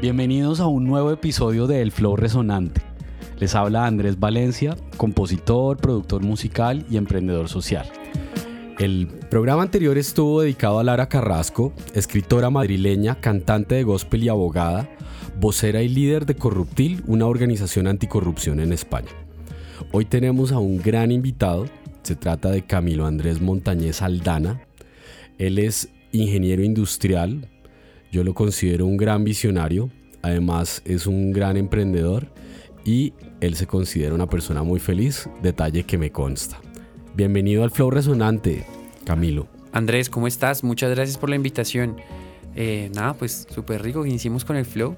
Bienvenidos a un nuevo episodio de El Flow Resonante. Les habla Andrés Valencia, compositor, productor musical y emprendedor social. El programa anterior estuvo dedicado a Lara Carrasco, escritora madrileña, cantante de gospel y abogada, vocera y líder de Corruptil, una organización anticorrupción en España. Hoy tenemos a un gran invitado, se trata de Camilo Andrés Montañez Aldana. Él es ingeniero industrial, yo lo considero un gran visionario, además es un gran emprendedor y él se considera una persona muy feliz, detalle que me consta. Bienvenido al Flow Resonante, Camilo. Andrés, ¿cómo estás? Muchas gracias por la invitación. Eh, nada, pues súper rico que iniciemos con el Flow.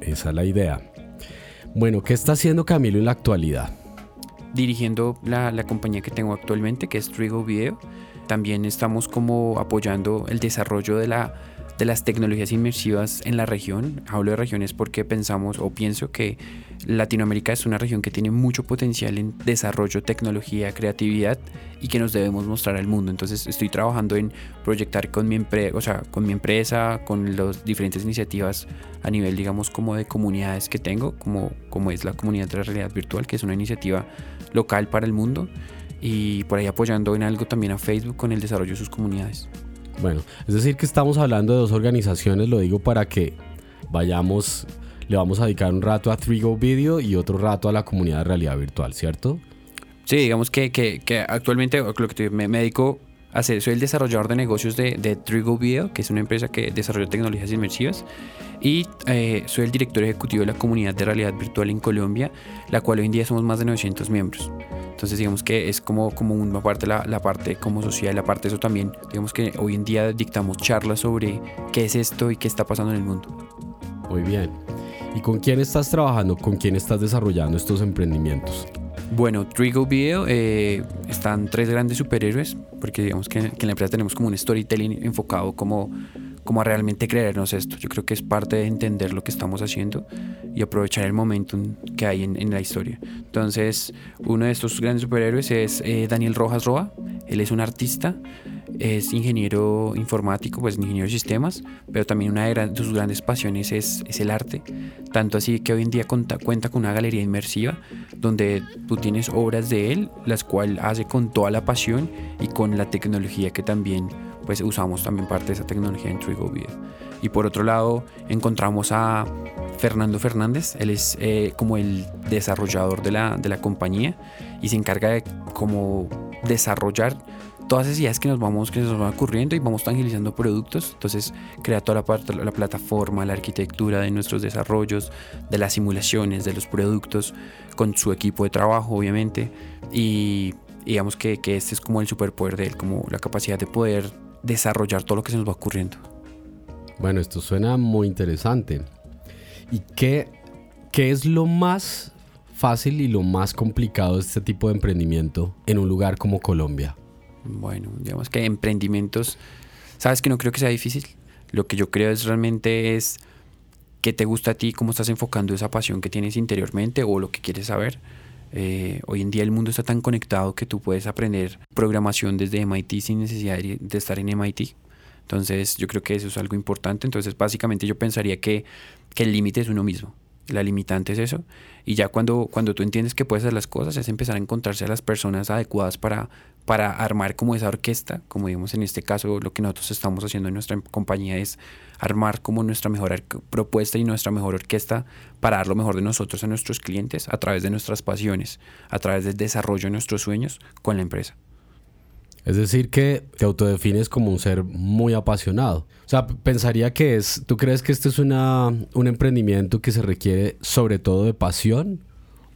Esa es la idea. Bueno, ¿qué está haciendo Camilo en la actualidad? Dirigiendo la, la compañía que tengo actualmente, que es Trigo Video. También estamos como apoyando el desarrollo de la de las tecnologías inmersivas en la región. Hablo de regiones porque pensamos o pienso que Latinoamérica es una región que tiene mucho potencial en desarrollo, tecnología, creatividad y que nos debemos mostrar al mundo. Entonces estoy trabajando en proyectar con mi, empresa, o sea, con mi empresa, con las diferentes iniciativas a nivel, digamos, como de comunidades que tengo, como, como es la comunidad de la realidad virtual, que es una iniciativa local para el mundo y por ahí apoyando en algo también a Facebook con el desarrollo de sus comunidades. Bueno, es decir que estamos hablando de dos organizaciones, lo digo para que vayamos, le vamos a dedicar un rato a 3Go Video y otro rato a la comunidad de realidad virtual, ¿cierto? Sí, digamos que, que, que actualmente lo que me, me dedico hacer, soy el desarrollador de negocios de, de 3Go Video, que es una empresa que desarrolla tecnologías inmersivas, y eh, soy el director ejecutivo de la comunidad de realidad virtual en Colombia, la cual hoy en día somos más de 900 miembros. Entonces digamos que es como, como una parte, la, la parte como social, la parte eso también, digamos que hoy en día dictamos charlas sobre qué es esto y qué está pasando en el mundo. Muy bien. ¿Y con quién estás trabajando? ¿Con quién estás desarrollando estos emprendimientos? Bueno, Trigo Video eh, están tres grandes superhéroes, porque digamos que, en la empresa tenemos como un storytelling enfocado como como a realmente creernos esto. Yo creo que es parte de entender lo que estamos haciendo y aprovechar el momento que hay en, la historia. Entonces, uno de estos grandes superhéroes es eh, Daniel Rojas Roa. Él es un artista, es ingeniero informático, pues ingeniero de sistemas, pero también una de, sus grandes pasiones es, es, el arte. Tanto así que hoy en día cuenta, cuenta con una galería inmersiva donde tú tienes obras de él, las cuales hace con toda la pasión y con la tecnología que también pues usamos también parte de esa tecnología en Trigo Video. Y por otro lado encontramos a Fernando Fernández, él es eh, como el desarrollador de la, de la compañía y se encarga de como desarrollar todas esas ideas que nos vamos que nos van ocurriendo y vamos tangibilizando productos entonces crea toda la, parte, la plataforma la arquitectura de nuestros desarrollos de las simulaciones de los productos con su equipo de trabajo obviamente y digamos que, que este es como el superpoder de él como la capacidad de poder desarrollar todo lo que se nos va ocurriendo. Bueno, esto suena muy interesante. ¿Y qué, qué es lo más fácil y lo más complicado de este tipo de emprendimiento en un lugar como Colombia? Bueno, digamos que emprendimientos, sabes que no creo que sea difícil. Lo que yo creo es realmente es qué te gusta a ti, cómo estás enfocando esa pasión que tienes interiormente o lo que quieres saber. Eh, hoy en día el mundo está tan conectado que tú puedes aprender programación desde MIT sin necesidad de estar en MIT. Entonces yo creo que eso es algo importante. Entonces básicamente yo pensaría que, que el límite es uno mismo. La limitante es eso. Y ya cuando, cuando tú entiendes que puedes hacer las cosas es empezar a encontrarse a las personas adecuadas para, para armar como esa orquesta. Como digamos en este caso lo que nosotros estamos haciendo en nuestra compañía es armar como nuestra mejor propuesta y nuestra mejor orquesta para dar lo mejor de nosotros a nuestros clientes a través de nuestras pasiones, a través del desarrollo de nuestros sueños con la empresa. Es decir, que te autodefines como un ser muy apasionado. O sea, pensaría que es, ¿tú crees que este es una, un emprendimiento que se requiere sobre todo de pasión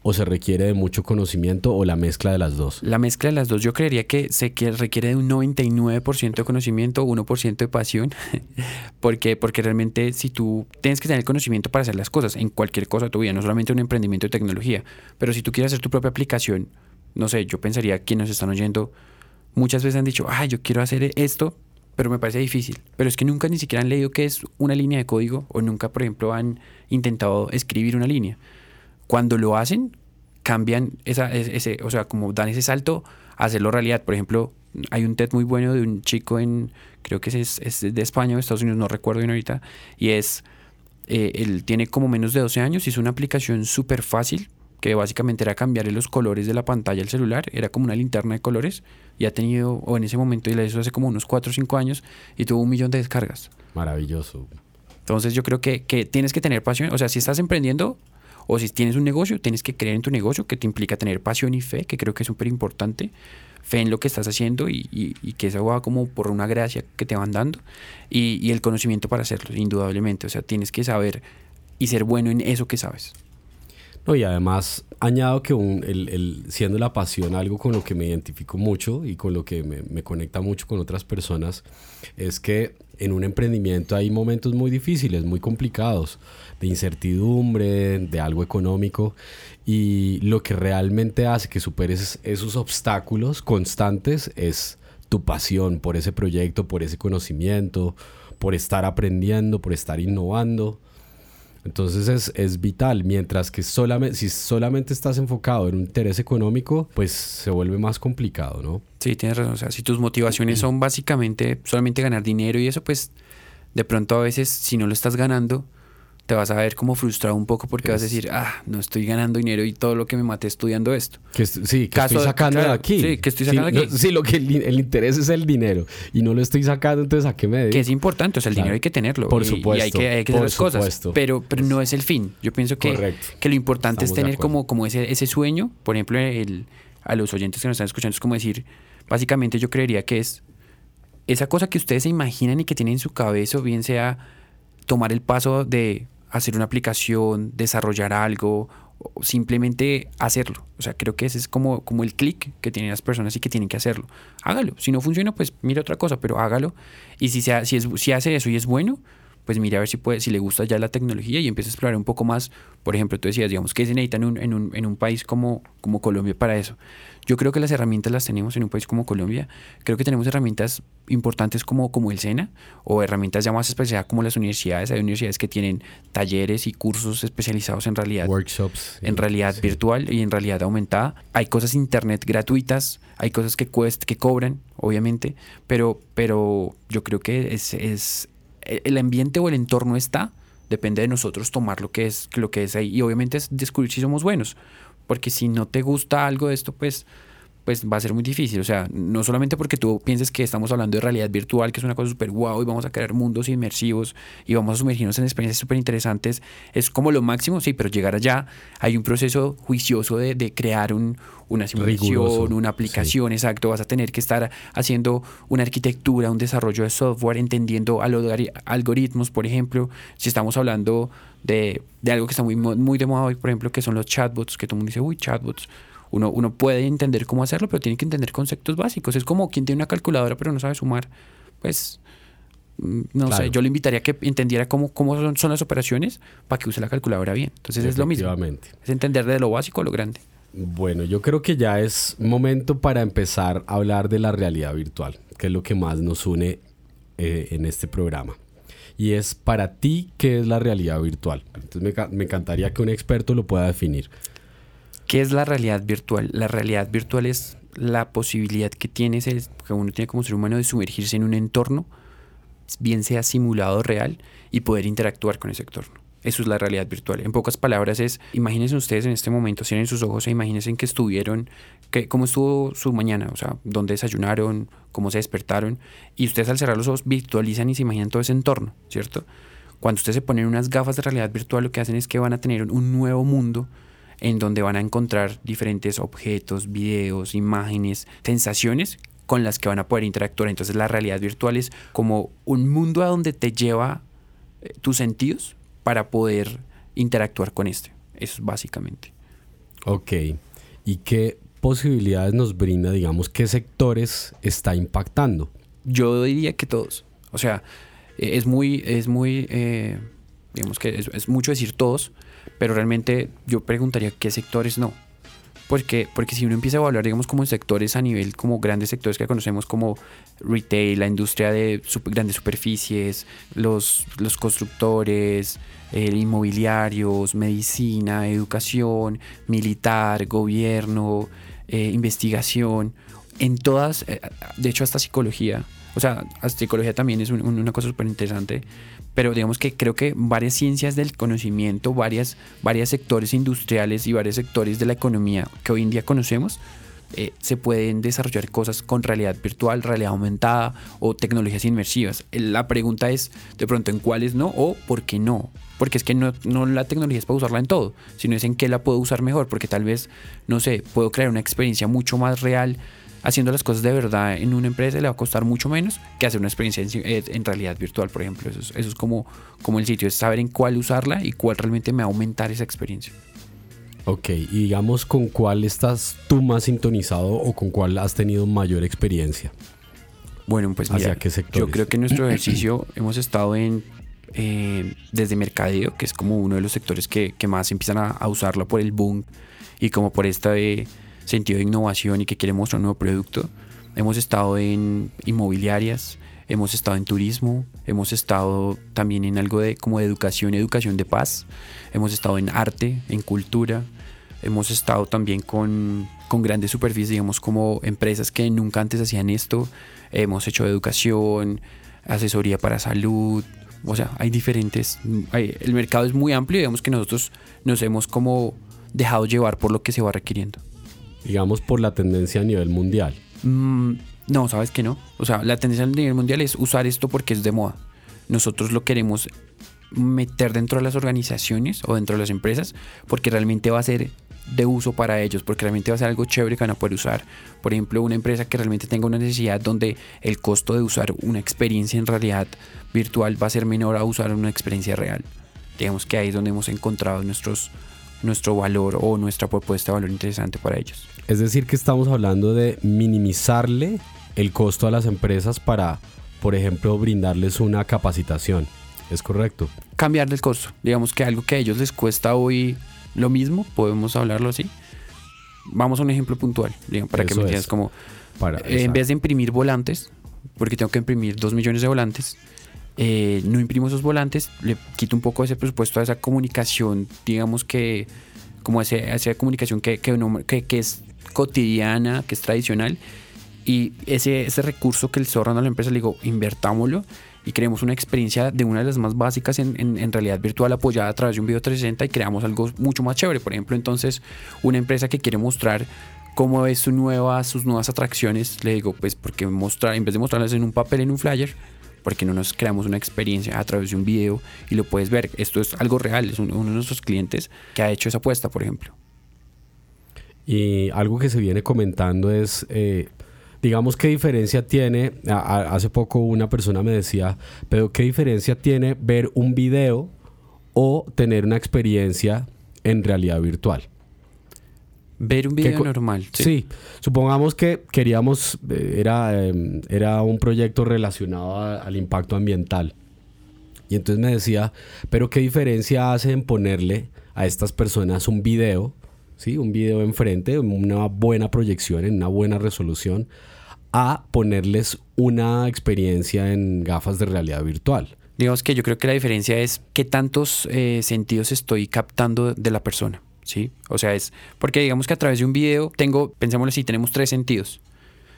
o se requiere de mucho conocimiento o la mezcla de las dos? La mezcla de las dos. Yo creería que se requiere de un 99% de conocimiento, 1% de pasión. porque, porque realmente si tú tienes que tener conocimiento para hacer las cosas, en cualquier cosa de tu vida, no solamente un emprendimiento de tecnología, pero si tú quieres hacer tu propia aplicación, no sé, yo pensaría que nos están oyendo, muchas veces han dicho, ah, yo quiero hacer esto, pero me parece difícil. Pero es que nunca ni siquiera han leído qué es una línea de código o nunca, por ejemplo, han intentado escribir una línea cuando lo hacen, cambian esa, ese, o sea, como dan ese salto a hacerlo realidad. Por ejemplo, hay un TED muy bueno de un chico en, creo que es, es de España o Estados Unidos, no recuerdo bien ahorita, y es, eh, él tiene como menos de 12 años, hizo una aplicación súper fácil, que básicamente era cambiarle los colores de la pantalla al celular, era como una linterna de colores, y ha tenido, o en ese momento, y la hizo hace como unos 4 o 5 años, y tuvo un millón de descargas. Maravilloso. Entonces yo creo que, que tienes que tener pasión, o sea, si estás emprendiendo, o si tienes un negocio, tienes que creer en tu negocio, que te implica tener pasión y fe, que creo que es súper importante. Fe en lo que estás haciendo y, y, que eso va como por una gracia que te van dando. Y, y el conocimiento para hacerlo, indudablemente. O sea, tienes que saber y ser bueno en eso que sabes. No, y además añado que un, el, el, siendo la pasión algo con lo que me identifico mucho y con lo que me, me, conecta mucho con otras personas, es que en un emprendimiento hay momentos muy difíciles, muy complicados, de incertidumbre, de algo económico, y lo que realmente hace que superes esos obstáculos constantes es tu pasión por ese proyecto, por ese conocimiento, por estar aprendiendo, por estar innovando. Entonces es, es, vital, mientras que solamente, si solamente estás enfocado en un interés económico, pues se vuelve más complicado, ¿no? Sí, tienes razón. O sea, si tus motivaciones son básicamente solamente ganar dinero y eso, pues de pronto a veces si no lo estás ganando, te vas a ver como frustrado un poco porque vas a decir, ah, no estoy ganando dinero y todo lo que me maté estudiando esto. Que sí, que estoy sacando de aquí. Sí, que estoy sacando sí, aquí. sí, lo que el, interés es el dinero y no lo estoy sacando, entonces ¿a qué me dedico? Que es importante, o sea, el dinero hay que tenerlo. Por supuesto. Y, hay que, hay que hacer las cosas. Pero, pero no es el fin. Yo pienso que, que lo importante es tener como, como ese, ese sueño. Por ejemplo, el, a los oyentes que nos están escuchando, es como decir, básicamente yo creería que es esa cosa que ustedes se imaginan y que tienen en su cabeza, bien sea tomar el paso de hacer una aplicación, desarrollar algo, o simplemente hacerlo. O sea, creo que ese es como, como el clic que tienen las personas y que tienen que hacerlo. Hágalo. Si no funciona, pues mire otra cosa, pero hágalo. Y si, si, es, si hace eso y es bueno, pues mire a ver si puede, si le gusta ya la tecnología y empieza a explorar un poco más. Por ejemplo, tú decías, digamos, ¿qué se necesita en un, en un, en un país como, como Colombia para eso? Yo creo que las herramientas las tenemos en un país como Colombia. Creo que tenemos herramientas importantes como, como el SENA o herramientas ya más especializadas como las universidades. Hay universidades que tienen talleres y cursos especializados en realidad. Workshops. En realidad virtual y en realidad aumentada. Hay cosas internet gratuitas, hay cosas que cuest, que cobran, obviamente, pero, pero yo creo que es, es el ambiente o el entorno está, depende de nosotros tomar lo que es, lo que es ahí. Y obviamente es descubrir si somos buenos. Porque si no te gusta algo de esto, pues pues va a ser muy difícil. O sea, no solamente porque tú pienses que estamos hablando de realidad virtual, que es una cosa súper guau y vamos a crear mundos inmersivos y vamos a sumergirnos en experiencias súper interesantes, es como lo máximo, sí, pero llegar allá hay un proceso juicioso de, de crear un, una simulación, una aplicación, exacto. Vas a tener que estar haciendo una arquitectura, un desarrollo de software, entendiendo algoritmos, por ejemplo. Si estamos hablando de, de algo que está muy, muy de moda hoy, por ejemplo, que son los chatbots, que todo el mundo dice, uy, chatbots uno, uno puede entender cómo hacerlo, pero tiene que entender conceptos básicos. Es como quien tiene una calculadora pero no sabe sumar. Pues, mm, no sé, yo le invitaría a que entendiera cómo, cómo son, las operaciones para que use la calculadora bien. Entonces es lo mismo. Es entender de lo básico a lo grande. Bueno, yo creo que ya es momento para empezar a hablar de la realidad virtual, que es lo que más nos une eh, en este programa. Y es para ti, ¿qué es la realidad virtual? Entonces me, me encantaría que un experto lo pueda definir. ¿Qué es la realidad virtual? La realidad virtual es la posibilidad que tienes, que uno tiene como ser humano de sumergirse en un entorno, bien sea simulado o real, y poder interactuar con ese entorno. Eso es la realidad virtual. En pocas palabras es, imagínense ustedes en este momento, cierren sus ojos e imagínense que estuvieron, que, cómo estuvo su mañana, o sea, dónde desayunaron, cómo se despertaron, y ustedes al cerrar los ojos virtualizan y se imaginan todo ese entorno, ¿cierto? Cuando ustedes se ponen unas gafas de realidad virtual, lo que hacen es que van a tener un nuevo mundo en donde van a encontrar diferentes objetos, videos, imágenes, sensaciones con las que van a poder interactuar. Entonces la realidad virtual es como un mundo a donde te lleva eh, tus sentidos para poder interactuar con este. Eso es básicamente. Ok. ¿Y qué posibilidades nos brinda, digamos, qué sectores está impactando? Yo diría que todos. O sea, es muy, es muy, eh, digamos que es mucho decir todos, pero realmente yo preguntaría qué sectores no. Porque, porque si uno empieza a evaluar, digamos, como sectores a nivel, como grandes sectores que conocemos como retail, la industria de grandes superficies, los, los constructores, inmobiliarios, medicina, educación, militar, gobierno, eh, investigación, en todas, eh, de hecho hasta psicología, o sea, psicología también es una cosa súper interesante, pero digamos que creo que varias ciencias del conocimiento, varias, varios sectores industriales y varios sectores de la economía que hoy en día conocemos, eh, se pueden desarrollar cosas con realidad virtual, realidad aumentada o tecnologías inmersivas. La pregunta es de pronto en cuáles no o por qué no. Porque es que no, no la tecnología es para usarla en todo, sino es en qué la puedo usar mejor, porque tal vez, no sé, puedo crear una experiencia mucho más real haciendo las cosas de verdad en una empresa le va a costar mucho menos que hacer una experiencia en, eh, realidad virtual, por ejemplo. Eso es, eso es como, como el sitio, es saber en cuál usarla y cuál realmente me va a aumentar esa experiencia. Ok, y digamos con cuál estás tú más sintonizado o con cuál has tenido mayor experiencia. Bueno, pues mira, yo creo que en nuestro ejercicio hemos estado en eh, desde mercadeo, que es como uno de los sectores que, más empiezan a, usarlo por el boom y como por este sentido de innovación y que quiere mostrar un nuevo producto. Hemos estado en inmobiliarias, hemos estado en turismo, hemos estado también en algo de como de educación, educación de paz, hemos estado en arte, en cultura, hemos estado también con, con grandes superficies, digamos como empresas que nunca antes hacían esto, hemos hecho educación, asesoría para salud, o sea, hay diferentes, el mercado es muy amplio, digamos que nosotros nos hemos como dejado llevar por lo que se va requiriendo. Digamos por la tendencia a nivel mundial. Mm, no, sabes que no. O sea, la tendencia a nivel mundial es usar esto porque es de moda. Nosotros lo queremos meter dentro de las organizaciones o dentro de las empresas porque realmente va a ser de uso para ellos, porque realmente va a ser algo chévere que van a poder usar. Por ejemplo, una empresa que realmente tenga una necesidad donde el costo de usar una experiencia en realidad virtual va a ser menor a usar una experiencia real. Digamos que ahí es donde hemos encontrado nuestros, nuestro valor o nuestra propuesta de valor interesante para ellos. Es decir, que estamos hablando de minimizarle el costo a las empresas para, por ejemplo, brindarles una capacitación. ¿Es correcto? Cambiarle el costo. Digamos que algo que a ellos les cuesta hoy lo mismo, podemos hablarlo así. Vamos a un ejemplo puntual, para que me entiendas como... Para, en vez de imprimir volantes, porque tengo que imprimir dos millones de volantes, eh, no imprimo esos volantes, le quito un poco ese presupuesto a esa comunicación, digamos que como ese, esa comunicación que, que, que, es cotidiana, que es tradicional, y ese, ese recurso que el está ahorrando a la empresa, le digo, invertámoslo y creemos una experiencia de una de las más básicas en, en, realidad virtual apoyada a través de un video 360 y creamos algo mucho más chévere. Por ejemplo, entonces, una empresa que quiere mostrar cómo es su nueva, sus nuevas atracciones, le digo, pues porque mostrar, en vez de mostrarlas en un papel, en un flyer, porque no nos creamos una experiencia a través de un video y lo puedes ver. Esto es algo real, es uno de nuestros clientes que ha hecho esa apuesta, por ejemplo. Y algo que se viene comentando es, eh, digamos, qué diferencia tiene, hace poco una persona me decía, pero qué diferencia tiene ver un video o tener una experiencia en realidad virtual. Ver un video normal. ¿sí? supongamos que queríamos, eh, era, em, era un proyecto relacionado al impacto ambiental. Y entonces me decía, pero ¿qué diferencia hace en ponerle a estas personas un video, ¿sí? un video enfrente, una buena proyección, en una buena resolución, a ponerles una experiencia en gafas de realidad virtual? Digamos que yo creo que la diferencia es qué tantos eh, sentidos estoy captando de la persona. ¿sí? O sea, es porque digamos que a través de un video tengo, pensémoslo así, tenemos tres sentidos.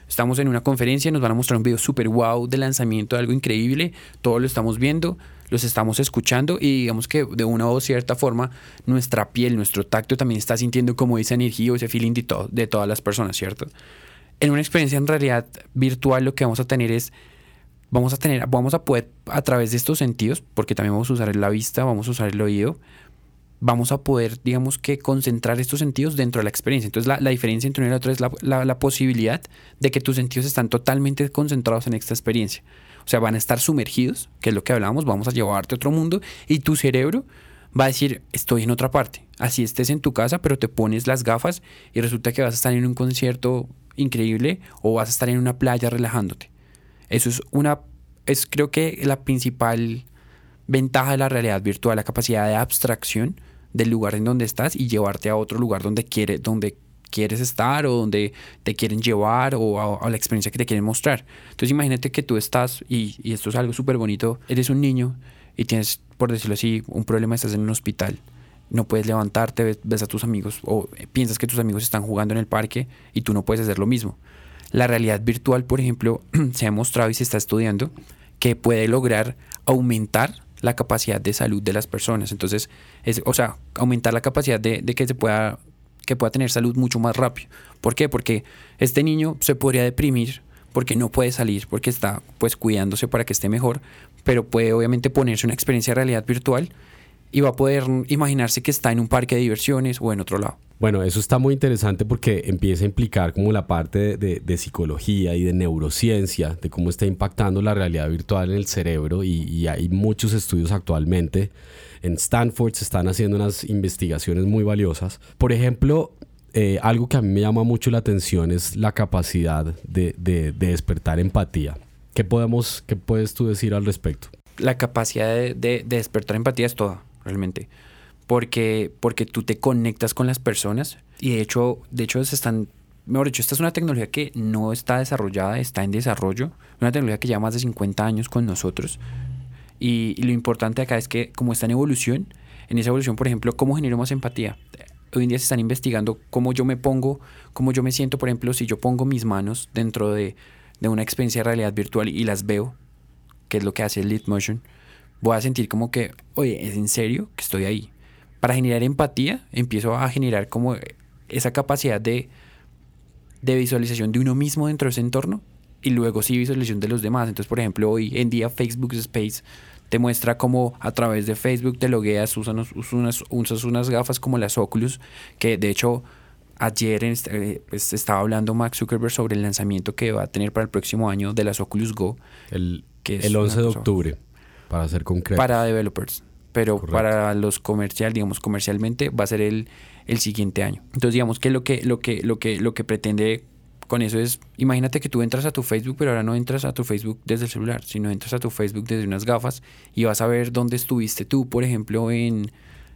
Estamos en una conferencia, nos van a mostrar un video súper wow de lanzamiento de algo increíble, todo lo estamos viendo, los estamos escuchando y digamos que de una o cierta forma nuestra piel, nuestro tacto también está sintiendo como esa energía o ese feeling de, todo, de todas las personas, ¿cierto? En una experiencia en realidad virtual lo que vamos a tener es vamos a tener, vamos a poder a través de estos sentidos, porque también vamos a usar la vista, vamos a usar el oído, vamos a poder, digamos que, concentrar estos sentidos dentro de la experiencia. Entonces, la, diferencia entre uno y el otro es la, posibilidad de que tus sentidos están totalmente concentrados en esta experiencia. O sea, van a estar sumergidos, que es lo que hablábamos, vamos a llevarte a otro mundo y tu cerebro va a decir, estoy en otra parte. Así estés en tu casa, pero te pones las gafas y resulta que vas a estar en un concierto increíble o vas a estar en una playa relajándote. Eso es una, es creo que la principal ventaja de la realidad virtual, la capacidad de abstracción del lugar en donde estás y llevarte a otro lugar donde, quiere, donde quieres estar o donde te quieren llevar o a, la experiencia que te quieren mostrar. Entonces imagínate que tú estás, y, y esto es algo súper bonito, eres un niño y tienes, por decirlo así, un problema, estás en un hospital. No puedes levantarte, ves, ves a tus amigos o piensas que tus amigos están jugando en el parque y tú no puedes hacer lo mismo la realidad virtual, por ejemplo, se ha mostrado y se está estudiando que puede lograr aumentar la capacidad de salud de las personas. Entonces, es, o sea, aumentar la capacidad de, de que se pueda que pueda tener salud mucho más rápido. ¿Por qué? Porque este niño se podría deprimir porque no puede salir, porque está pues cuidándose para que esté mejor, pero puede obviamente ponerse una experiencia de realidad virtual y va a poder imaginarse que está en un parque de diversiones o en otro lado. Bueno, eso está muy interesante porque empieza a implicar como la parte de, psicología y de neurociencia, de cómo está impactando la realidad virtual en el cerebro y, y, hay muchos estudios actualmente. En Stanford se están haciendo unas investigaciones muy valiosas. Por ejemplo, eh, algo que a mí me llama mucho la atención es la capacidad de, despertar empatía. ¿Qué, podemos, ¿Qué puedes tú decir al respecto? La capacidad de, despertar empatía es toda, realmente. Porque, porque tú te conectas con las personas y de hecho, de hecho se están mejor dicho, esta es una tecnología que no está desarrollada, está en desarrollo, una tecnología que lleva más de 50 años con nosotros. Y, y, lo importante acá es que como está en evolución, en esa evolución, por ejemplo, ¿cómo generamos empatía? hoy en día se están investigando cómo yo me pongo, cómo yo me siento, por ejemplo, si yo pongo mis manos dentro de, una experiencia de realidad virtual y las veo, que es lo que hace el Lead Motion, voy a sentir como que, oye, ¿es en serio que estoy ahí? Para generar empatía, empiezo a generar como esa capacidad de, de visualización de uno mismo dentro de ese entorno y luego sí visualización de los demás. Entonces, por ejemplo, hoy en día Facebook Space te muestra cómo a través de Facebook te logueas, usas unas, usas unas gafas como las Oculus, que de hecho ayer eh, pues, estaba hablando Max Zuckerberg sobre el lanzamiento que va a tener para el próximo año de las Oculus Go. El, que el 11 de octubre, para ser concreto. Para developers, pero para los comercial, digamos comercialmente, va a ser el, el siguiente año. Entonces digamos que lo que, lo que, lo que, lo que pretende con eso es, imagínate que tú entras a tu Facebook, pero ahora no entras a tu Facebook desde el celular, sino entras a tu Facebook desde unas gafas y vas a ver dónde estuviste tú, por ejemplo, en,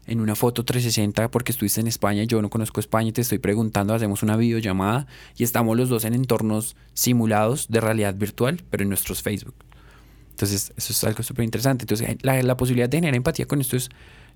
en una foto 360 porque estuviste en España, yo no conozco España y te estoy preguntando, hacemos una videollamada y estamos los dos en entornos simulados de realidad virtual, pero en nuestros Facebook. Entonces, eso es algo súper interesante. Entonces, la, la posibilidad de generar empatía con esto es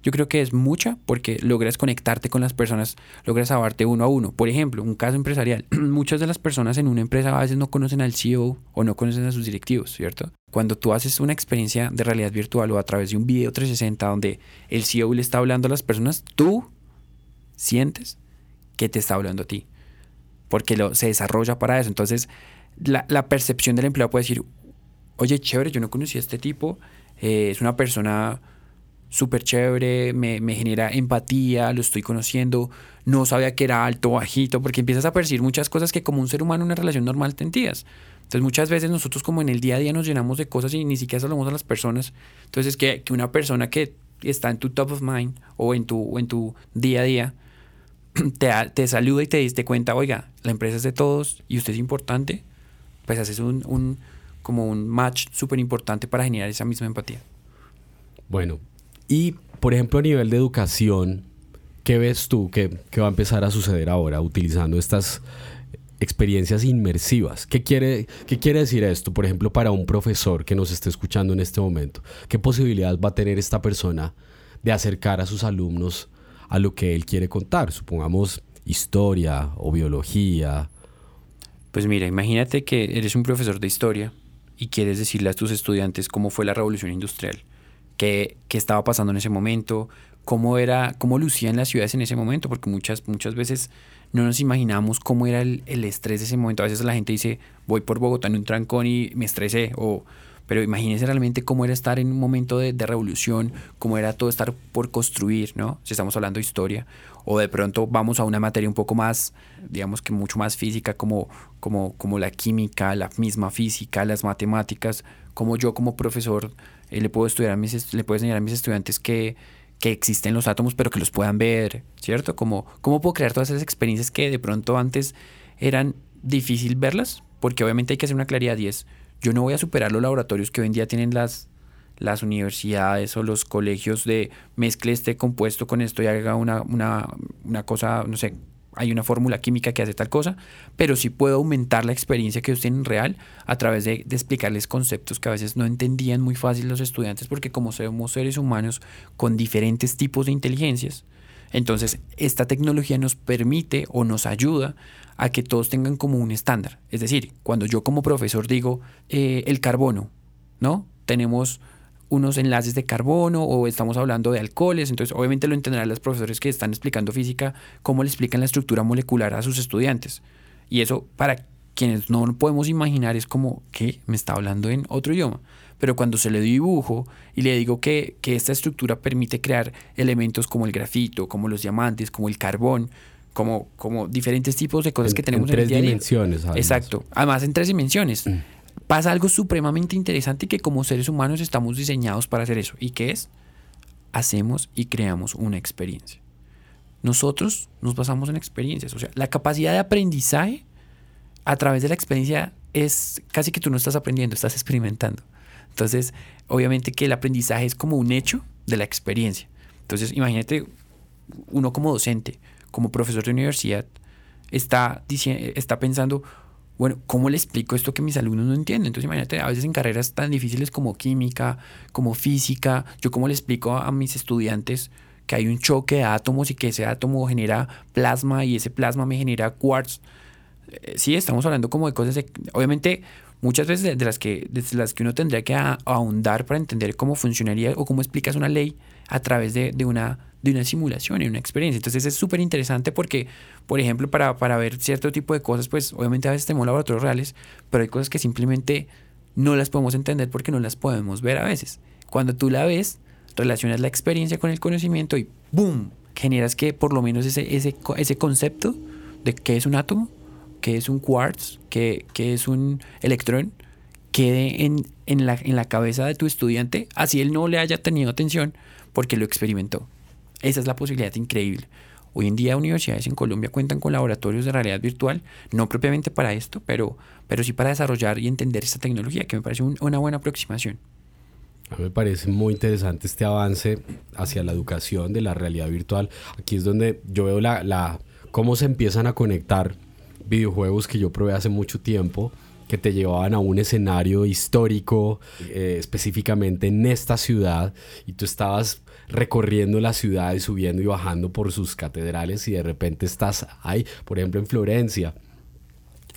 yo creo que es mucha porque logras conectarte con las personas, logras hablarte uno a uno. Por ejemplo, un caso empresarial. Muchas de las personas en una empresa a veces no conocen al CEO o no conocen a sus directivos, ¿cierto? Cuando tú haces una experiencia de realidad virtual o a través de un video 360 donde el CEO le está hablando a las personas, tú sientes que te está hablando a ti. Porque lo, se desarrolla para eso. Entonces, la, la percepción del empleado puede decir, oye, chévere, yo no conocí a este tipo, eh, es una persona súper chévere, me, genera empatía, lo estoy conociendo, no sabía que era alto o bajito, porque empiezas a percibir muchas cosas que como un ser humano en una relación normal te entiendes. Entonces muchas veces nosotros como en el día a día nos llenamos de cosas y ni siquiera saludamos a las personas. Entonces que, que una persona que está en tu top of mind o en tu, en tu día a día te, te saluda y te diste cuenta, oiga, la empresa es de todos y usted es importante, pues haces un, un como un match súper importante para generar esa misma empatía. Bueno, y, por ejemplo, a nivel de educación, ¿qué ves tú que, va a empezar a suceder ahora utilizando estas experiencias inmersivas? ¿Qué quiere, ¿Qué quiere decir esto, por ejemplo, para un profesor que nos esté escuchando en este momento? ¿Qué posibilidad va a tener esta persona de acercar a sus alumnos a lo que él quiere contar? Supongamos historia o biología. Pues mira, imagínate que eres un profesor de historia y quieres decirle a tus estudiantes cómo fue la revolución industrial qué, estaba pasando en ese momento, cómo era, cómo lucían las ciudades en ese momento, porque muchas, muchas veces no nos imaginamos cómo era el, estrés de ese momento. A veces la gente dice, voy por Bogotá en un trancón y me estresé, o, pero imagínense realmente cómo era estar en un momento de, revolución, cómo era todo estar por construir, ¿no? Si estamos hablando de historia, o de pronto vamos a una materia un poco más, digamos que mucho más física, como, como, como la química, la misma física, las matemáticas, como yo como profesor eh, le puedo estudiar a mis, le puedo enseñar a mis estudiantes que, que existen los átomos, pero que los puedan ver, ¿cierto? Como, ¿Cómo puedo crear todas esas experiencias que de pronto antes eran difícil verlas? Porque obviamente hay que hacer una claridad y es, yo no voy a superar los laboratorios que hoy en día tienen las, las universidades o los colegios de mezcle este compuesto con esto y haga una, una, una cosa, no sé, hay una fórmula química que hace tal cosa, pero sí puedo aumentar la experiencia que ellos tienen real a través de, explicarles conceptos que a veces no entendían muy fácil los estudiantes, porque como somos seres humanos con diferentes tipos de inteligencias, Entonces, esta tecnología nos permite o nos ayuda a que todos tengan como un estándar. Es decir, cuando yo como profesor digo eh, el carbono, ¿no? Tenemos unos enlaces de carbono o estamos hablando de alcoholes, entonces obviamente lo entenderán los profesores que están explicando física, cómo le explican la estructura molecular a sus estudiantes. Y eso para quienes no podemos imaginar es como que me está hablando en otro idioma. Pero cuando se le dibujo y le digo que, que esta estructura permite crear elementos como el grafito, como los diamantes, como el carbón, como, como diferentes tipos de cosas que tenemos en, tres el dimensiones. Exacto. Además, en tres dimensiones. Mm. Pasa algo supremamente interesante que como seres humanos estamos diseñados para hacer eso. ¿Y qué es? Hacemos y creamos una experiencia. Nosotros nos basamos en experiencias. O sea, la capacidad de aprendizaje a través de la experiencia es casi que tú no estás aprendiendo, estás experimentando. Entonces, obviamente que el aprendizaje es como un hecho de la experiencia. Entonces, imagínate uno como docente como profesor de universidad, está, está pensando, bueno, ¿cómo le explico esto que mis alumnos no entienden? Entonces imagínate, a veces en carreras tan difíciles como química, como física, yo cómo le explico a, mis estudiantes que hay un choque de átomos y que ese átomo genera plasma y ese plasma me genera quartz. Eh, sí, estamos hablando como de cosas, obviamente muchas veces de, las que, de las que uno tendría que ahondar para entender cómo funcionaría o cómo explicas una ley a través de, de una de una simulación y una experiencia. Entonces es súper interesante porque, por ejemplo, para, para, ver cierto tipo de cosas, pues obviamente a veces tenemos laboratorios reales, pero hay cosas que simplemente no las podemos entender porque no las podemos ver a veces. Cuando tú la ves, relacionas la experiencia con el conocimiento y ¡boom! generas que por lo menos ese, ese, ese concepto de qué es un átomo, qué es un quartz, qué, qué es un electrón, quede en, en, la, en la cabeza de tu estudiante, así él no le haya tenido atención porque lo experimentó. Esa es la posibilidad increíble. Hoy en día universidades en Colombia cuentan con laboratorios de realidad virtual, no propiamente para esto, pero, pero sí para desarrollar y entender esta tecnología, que me parece una buena aproximación. A mí me parece muy interesante este avance hacia la educación de la realidad virtual. Aquí es donde yo veo la, la cómo se empiezan a conectar videojuegos que yo probé hace mucho tiempo que te llevaban a un escenario histórico, eh, específicamente en esta ciudad, y tú estabas recorriendo la ciudad y subiendo y bajando por sus catedrales y de repente estás ahí, por ejemplo en Florencia.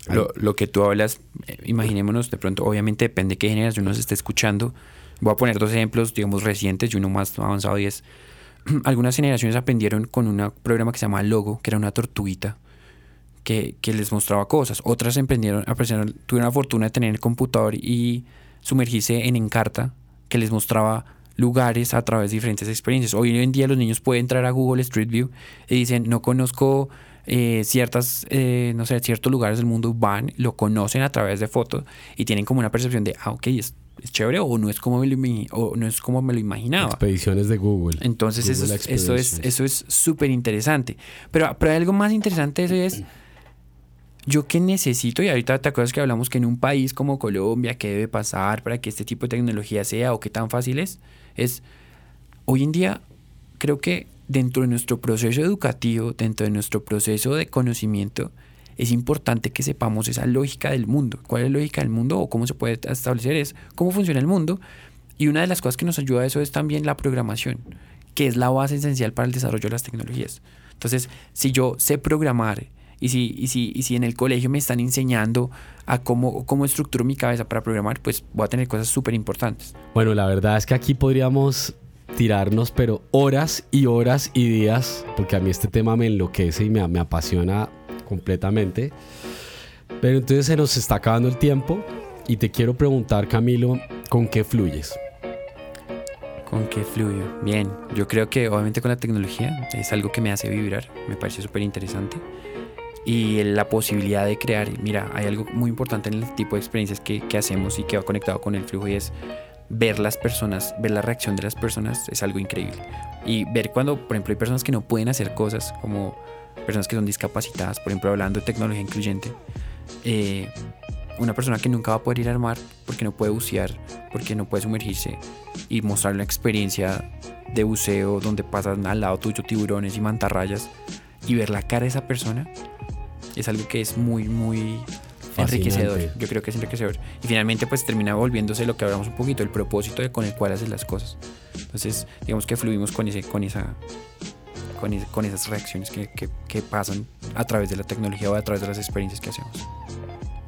Lo, lo, que tú hablas, eh, imaginémonos de pronto, obviamente depende de qué generación nos esté escuchando. Voy a poner dos ejemplos, digamos, recientes y uno más avanzado y es, algunas generaciones aprendieron con un programa que se llama Logo, que era una tortuguita que, que les mostraba cosas. Otras emprendieron, aprendieron, tuvieron la fortuna de tener el computador y sumergirse en Encarta, que les mostraba lugares a través de diferentes experiencias. Hoy en día los niños pueden entrar a Google Street View y dicen, no conozco eh, ciertas, eh, no sé, ciertos lugares del mundo, van, lo conocen a través de fotos y tienen como una percepción de, ah, ok, es, chévere o no es como me lo, o no es como me lo imaginaba. Expediciones de Google. Entonces eso, eso, es eso es súper interesante. Pero, pero algo más interesante eso es yo qué necesito, y ahorita te acuerdas que hablamos que en un país como Colombia, ¿qué debe pasar para que este tipo de tecnología sea o qué tan fácil es? Es, hoy en día, creo que dentro de nuestro proceso educativo, dentro de nuestro proceso de conocimiento, es importante que sepamos esa lógica del mundo. ¿Cuál es la lógica del mundo o cómo se puede establecer? Es cómo funciona el mundo. Y una de las cosas que nos ayuda a eso es también la programación, que es la base esencial para el desarrollo de las tecnologías. Entonces, si yo sé programar y si, y si, y si en el colegio me están enseñando a cómo, cómo estructuro mi cabeza para programar, pues voy a tener cosas súper importantes. Bueno, la verdad es que aquí podríamos tirarnos, pero horas y horas y días, porque a mí este tema me enloquece y me, me apasiona completamente. Pero entonces se nos está acabando el tiempo y te quiero preguntar, Camilo, ¿con qué fluyes? ¿Con qué fluyo? Bien, yo creo que obviamente con la tecnología es algo que me hace vibrar, me parece súper interesante y la posibilidad de crear. Mira, hay algo muy importante en el tipo de experiencias que, que, hacemos y que va conectado con el flujo y es ver las personas, ver la reacción de las personas es algo increíble. Y ver cuando, por ejemplo, hay personas que no pueden hacer cosas, como personas que son discapacitadas, por ejemplo, hablando de tecnología incluyente, eh, una persona que nunca va a poder ir al mar porque no puede bucear, porque no puede sumergirse y mostrar una experiencia de buceo donde pasan al lado tuyo tiburones y mantarrayas y ver la cara de esa persona es algo que es muy, muy enriquecedor. Yo creo que es enriquecedor. Y finalmente pues termina volviéndose lo que hablamos un poquito, el propósito de con el cual haces las cosas. Entonces, digamos que fluimos con ese, con esa, con, esas reacciones que, que, pasan a través de la tecnología o a través de las experiencias que hacemos.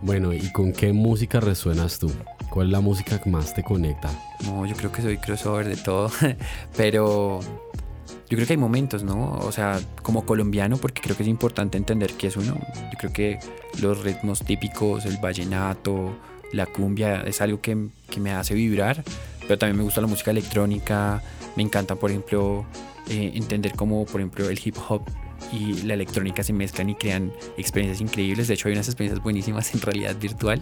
Bueno, ¿y con qué música resuenas tú? ¿Cuál es la música que más te conecta? No, yo creo que soy crossover de todo, pero yo creo que hay momentos, ¿no? O sea, como colombiano, porque creo que es importante entender qué es uno. Yo creo que los ritmos típicos, el vallenato, la cumbia, es algo que, que me hace vibrar, pero también me gusta la música electrónica, me encanta, por ejemplo, eh, entender cómo, por ejemplo, el hip hop y la electrónica se mezclan y crean experiencias increíbles. De hecho, hay unas experiencias buenísimas en realidad virtual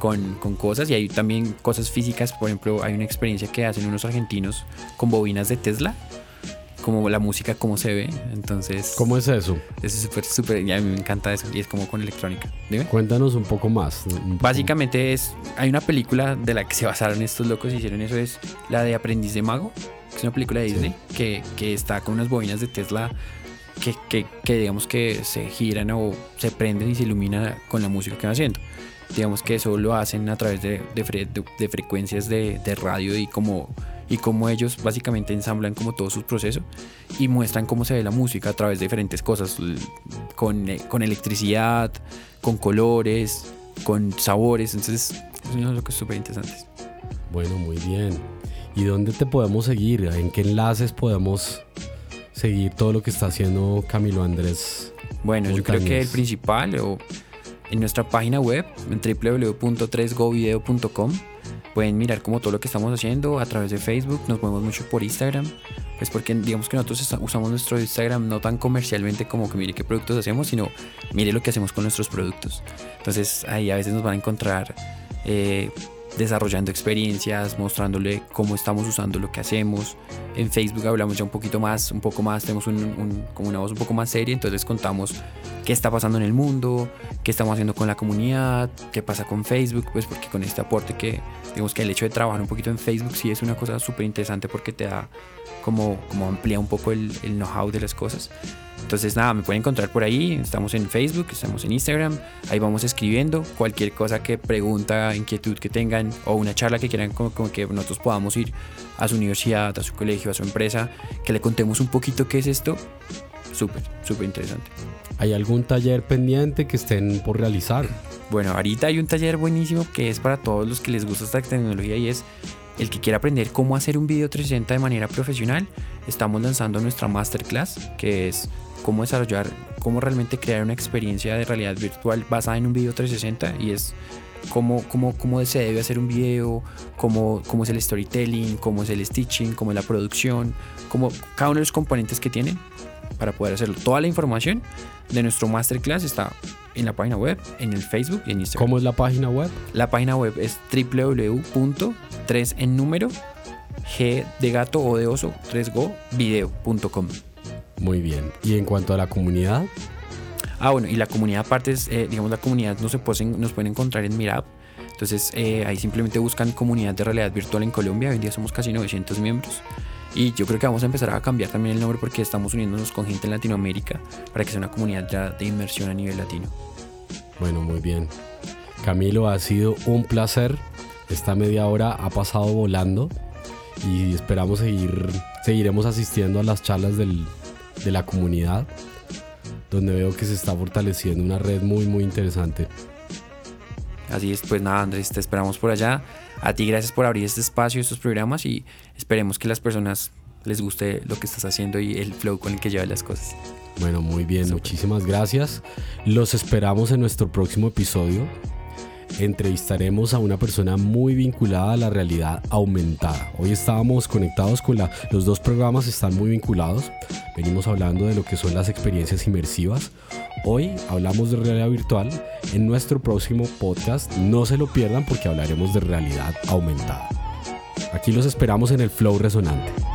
con, con, cosas y hay también cosas físicas. Por ejemplo, hay una experiencia que hacen unos argentinos con bobinas de Tesla como la música, cómo se ve. Entonces. ¿Cómo es eso? Es súper, súper. Y a mí me encanta eso. Y es como con electrónica. Dime. Cuéntanos un poco más. Básicamente es. Hay una película de la que se basaron estos locos y hicieron eso. Es la de Aprendiz de Mago. es una película de Disney que, que, está con unas bobinas de Tesla. Que, que, que, digamos que se giran o se prenden y se iluminan con la música que van haciendo digamos que eso lo hacen a través de, de, de frecuencias de, radio y como y cómo ellos básicamente ensamblan como todo su proceso y muestran cómo se ve la música a través de diferentes cosas, con, eh, con electricidad, con colores, con sabores, entonces es lo que es súper interesante. Bueno, muy bien. ¿Y dónde te podemos seguir? ¿En qué enlaces podemos seguir todo lo que está haciendo Camilo Andrés? Bueno, yo creo que el principal o en nuestra página web en www.3govideo.com pueden mirar como todo lo que estamos haciendo a través de Facebook, nos movemos mucho por Instagram, pues porque digamos que nosotros usamos nuestro Instagram no tan comercialmente como que mire qué productos hacemos, sino mire lo que hacemos con nuestros productos. Entonces ahí a veces nos van a encontrar eh, desarrollando experiencias, mostrándole cómo estamos usando lo que hacemos. En Facebook hablamos ya un poquito más, un poco más, tenemos un, como una voz un poco más seria, entonces contamos qué está pasando en el mundo, qué estamos haciendo con la comunidad, qué pasa con Facebook, pues porque con este aporte que, digamos que el hecho de trabajar un poquito en Facebook sí es una cosa súper interesante porque te da como, como amplía un poco el, el know-how de las cosas. Entonces nada, me pueden encontrar por ahí, estamos en Facebook, estamos en Instagram, ahí vamos escribiendo cualquier cosa que pregunta, inquietud que tengan o una charla que quieran como, que nosotros podamos ir a su universidad, a su colegio, a su empresa, que le contemos un poquito qué es esto, súper, súper interesante. ¿Hay algún taller pendiente que estén por realizar? Bueno, ahorita hay un taller buenísimo que es para todos los que les gusta esta tecnología y es el que quiera aprender cómo hacer un video 360 de manera profesional. Estamos lanzando nuestra masterclass que es cómo desarrollar, cómo realmente crear una experiencia de realidad virtual basada en un video 360 y es cómo, cómo, cómo se debe hacer un video, cómo, cómo es el storytelling, cómo es el stitching, cómo es la producción, cómo cada uno de los componentes que tienen para poder hacerlo. Toda la información de nuestro masterclass está en la página web, en el Facebook y en Instagram. ¿Cómo es la página web? La página web es www.3 en número g de gato o de oso 3go video.com. Muy bien. ¿Y en cuanto a la comunidad? Ah, bueno, y la comunidad aparte es, eh, digamos, la comunidad nos, se pueden, nos pueden encontrar en Mirab. Entonces eh, ahí simplemente buscan comunidad de realidad virtual en Colombia. Hoy en día somos casi 900 miembros. Y yo creo que vamos a empezar a cambiar también el nombre porque estamos uniéndonos con gente en Latinoamérica para que sea una comunidad ya de inmersión a nivel latino. Bueno, muy bien. Camilo, ha sido un placer. Esta media hora ha pasado volando y esperamos seguir, seguiremos asistiendo a las charlas del, de la comunidad, donde veo que se está fortaleciendo una red muy, muy interesante. Así es, pues nada, Andrés, te esperamos por allá. A ti, gracias por abrir este espacio, estos programas y esperemos que las personas les guste lo que estás haciendo y el flow con el que llevas las cosas. Bueno, muy bien, muchísimas gracias. Los esperamos en nuestro próximo episodio entrevistaremos a una persona muy vinculada a la realidad aumentada. Hoy estábamos conectados con la, los dos programas, están muy vinculados. Venimos hablando de lo que son las experiencias inmersivas. Hoy hablamos de realidad virtual. En nuestro próximo podcast no se lo pierdan porque hablaremos de realidad aumentada. Aquí los esperamos en el Flow Resonante.